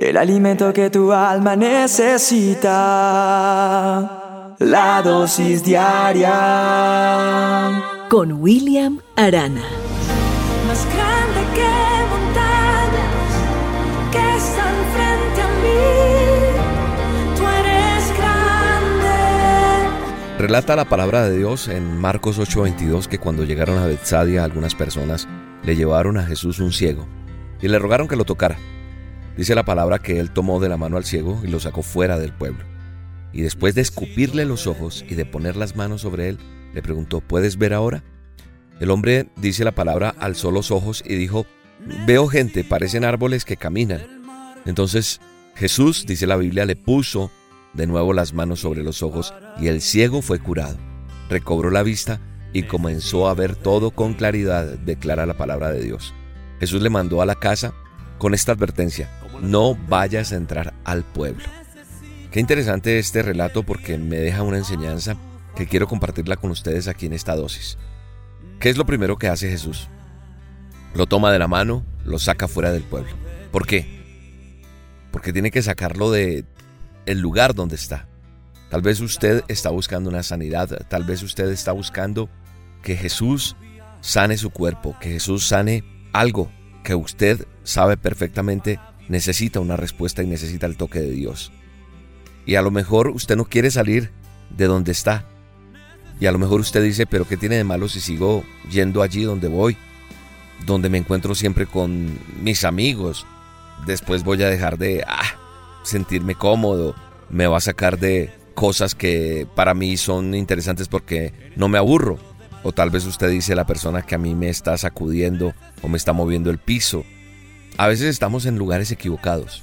el alimento que tu alma necesita, la dosis diaria. Con William Arana. Más grande que montañas que están frente a mí, tú eres grande. Relata la palabra de Dios en Marcos 8:22 que cuando llegaron a Betsadia algunas personas le llevaron a Jesús un ciego y le rogaron que lo tocara. Dice la palabra que él tomó de la mano al ciego y lo sacó fuera del pueblo. Y después de escupirle los ojos y de poner las manos sobre él, le preguntó, ¿puedes ver ahora? El hombre, dice la palabra, alzó los ojos y dijo, veo gente, parecen árboles que caminan. Entonces Jesús, dice la Biblia, le puso de nuevo las manos sobre los ojos y el ciego fue curado. Recobró la vista y comenzó a ver todo con claridad, declara la palabra de Dios. Jesús le mandó a la casa con esta advertencia, no vayas a entrar al pueblo. Qué interesante este relato porque me deja una enseñanza que quiero compartirla con ustedes aquí en esta dosis. ¿Qué es lo primero que hace Jesús? Lo toma de la mano, lo saca fuera del pueblo. ¿Por qué? Porque tiene que sacarlo de el lugar donde está. Tal vez usted está buscando una sanidad, tal vez usted está buscando que Jesús sane su cuerpo, que Jesús sane algo que usted sabe perfectamente necesita una respuesta y necesita el toque de Dios. Y a lo mejor usted no quiere salir de donde está. Y a lo mejor usted dice, pero ¿qué tiene de malo si sigo yendo allí donde voy? Donde me encuentro siempre con mis amigos. Después voy a dejar de ah, sentirme cómodo. Me va a sacar de cosas que para mí son interesantes porque no me aburro. O tal vez usted dice la persona que a mí me está sacudiendo o me está moviendo el piso. A veces estamos en lugares equivocados.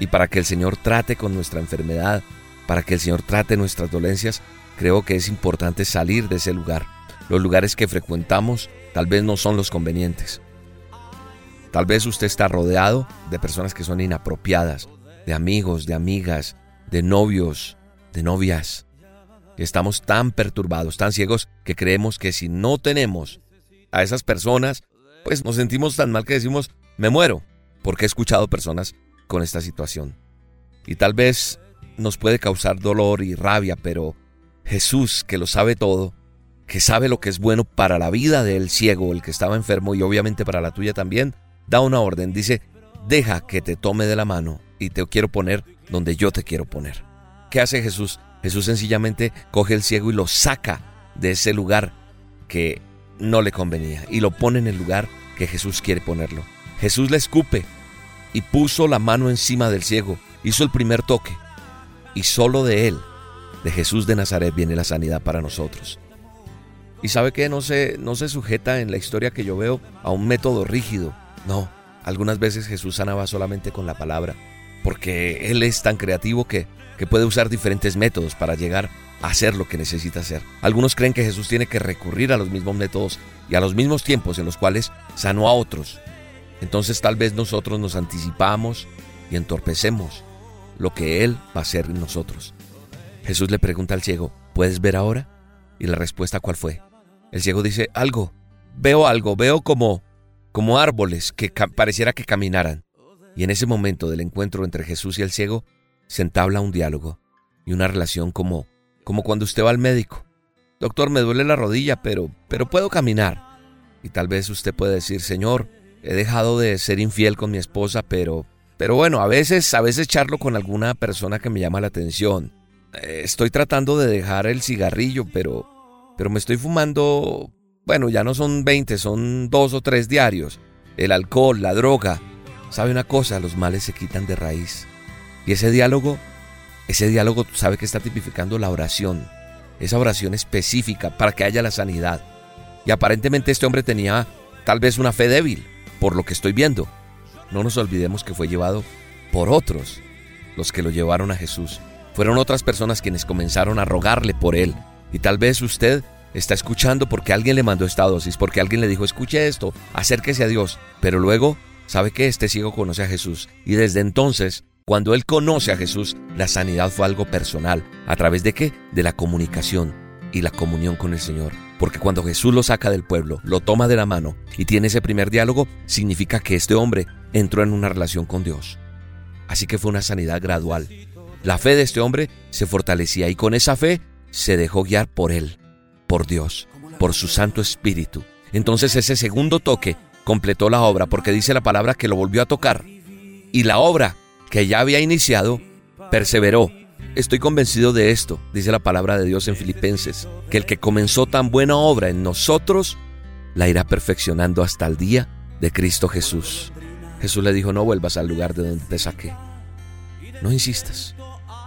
Y para que el Señor trate con nuestra enfermedad, para que el Señor trate nuestras dolencias, creo que es importante salir de ese lugar. Los lugares que frecuentamos tal vez no son los convenientes. Tal vez usted está rodeado de personas que son inapropiadas, de amigos, de amigas, de novios, de novias. Estamos tan perturbados, tan ciegos, que creemos que si no tenemos a esas personas, pues nos sentimos tan mal que decimos, me muero, porque he escuchado personas con esta situación. Y tal vez nos puede causar dolor y rabia, pero Jesús, que lo sabe todo, que sabe lo que es bueno para la vida del ciego, el que estaba enfermo y obviamente para la tuya también, da una orden, dice, deja que te tome de la mano y te quiero poner donde yo te quiero poner. ¿Qué hace Jesús? Jesús sencillamente coge el ciego y lo saca de ese lugar que no le convenía y lo pone en el lugar que Jesús quiere ponerlo. Jesús le escupe y puso la mano encima del ciego, hizo el primer toque y solo de él, de Jesús de Nazaret, viene la sanidad para nosotros. Y sabe que no se, no se sujeta en la historia que yo veo a un método rígido. No, algunas veces Jesús sanaba solamente con la palabra, porque Él es tan creativo que que puede usar diferentes métodos para llegar a hacer lo que necesita hacer. Algunos creen que Jesús tiene que recurrir a los mismos métodos y a los mismos tiempos en los cuales sanó a otros. Entonces tal vez nosotros nos anticipamos y entorpecemos lo que Él va a hacer en nosotros. Jesús le pregunta al ciego, ¿puedes ver ahora? Y la respuesta cuál fue? El ciego dice, algo, veo algo, veo como, como árboles que pareciera que caminaran. Y en ese momento del encuentro entre Jesús y el ciego, se entabla un diálogo y una relación como, como cuando usted va al médico. Doctor, me duele la rodilla, pero, pero puedo caminar. Y tal vez usted puede decir, Señor, he dejado de ser infiel con mi esposa, pero, pero bueno, a veces, a veces charlo con alguna persona que me llama la atención. Eh, estoy tratando de dejar el cigarrillo, pero, pero me estoy fumando, bueno, ya no son 20, son dos o tres diarios. El alcohol, la droga. ¿Sabe una cosa? Los males se quitan de raíz. Y ese diálogo, ese diálogo sabe que está tipificando la oración, esa oración específica para que haya la sanidad. Y aparentemente este hombre tenía tal vez una fe débil, por lo que estoy viendo. No nos olvidemos que fue llevado por otros, los que lo llevaron a Jesús. Fueron otras personas quienes comenzaron a rogarle por él. Y tal vez usted está escuchando porque alguien le mandó esta dosis, porque alguien le dijo, escuche esto, acérquese a Dios. Pero luego sabe que este ciego conoce a Jesús. Y desde entonces cuando él conoce a Jesús, la sanidad fue algo personal. ¿A través de qué? De la comunicación y la comunión con el Señor. Porque cuando Jesús lo saca del pueblo, lo toma de la mano y tiene ese primer diálogo, significa que este hombre entró en una relación con Dios. Así que fue una sanidad gradual. La fe de este hombre se fortalecía y con esa fe se dejó guiar por él, por Dios, por su Santo Espíritu. Entonces ese segundo toque completó la obra porque dice la palabra que lo volvió a tocar. Y la obra que ya había iniciado perseveró. Estoy convencido de esto, dice la palabra de Dios en Filipenses, que el que comenzó tan buena obra en nosotros, la irá perfeccionando hasta el día de Cristo Jesús. Jesús le dijo, no vuelvas al lugar de donde te saqué. No insistas.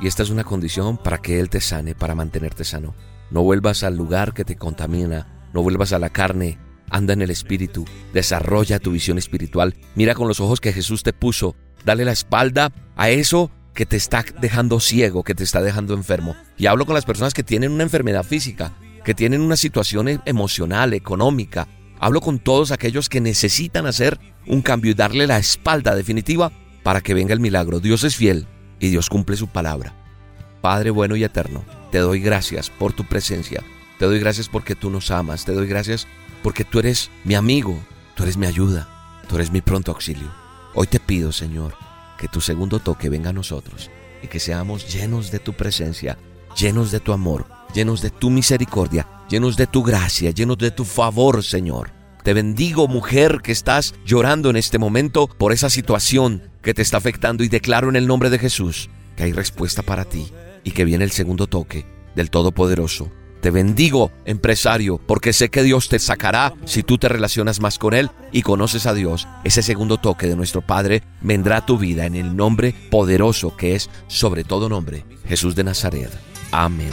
Y esta es una condición para que Él te sane, para mantenerte sano. No vuelvas al lugar que te contamina, no vuelvas a la carne, anda en el Espíritu, desarrolla tu visión espiritual, mira con los ojos que Jesús te puso, dale la espalda a eso que te está dejando ciego, que te está dejando enfermo. Y hablo con las personas que tienen una enfermedad física, que tienen una situación emocional, económica. Hablo con todos aquellos que necesitan hacer un cambio y darle la espalda definitiva para que venga el milagro. Dios es fiel y Dios cumple su palabra. Padre bueno y eterno, te doy gracias por tu presencia. Te doy gracias porque tú nos amas. Te doy gracias porque tú eres mi amigo, tú eres mi ayuda, tú eres mi pronto auxilio. Hoy te pido, Señor, que tu segundo toque venga a nosotros y que seamos llenos de tu presencia, llenos de tu amor, llenos de tu misericordia, llenos de tu gracia, llenos de tu favor, Señor. Te bendigo, mujer, que estás llorando en este momento por esa situación que te está afectando y declaro en el nombre de Jesús que hay respuesta para ti y que viene el segundo toque del Todopoderoso. Te bendigo, empresario, porque sé que Dios te sacará si tú te relacionas más con Él y conoces a Dios. Ese segundo toque de nuestro Padre vendrá a tu vida en el nombre poderoso que es sobre todo nombre, Jesús de Nazaret. Amén.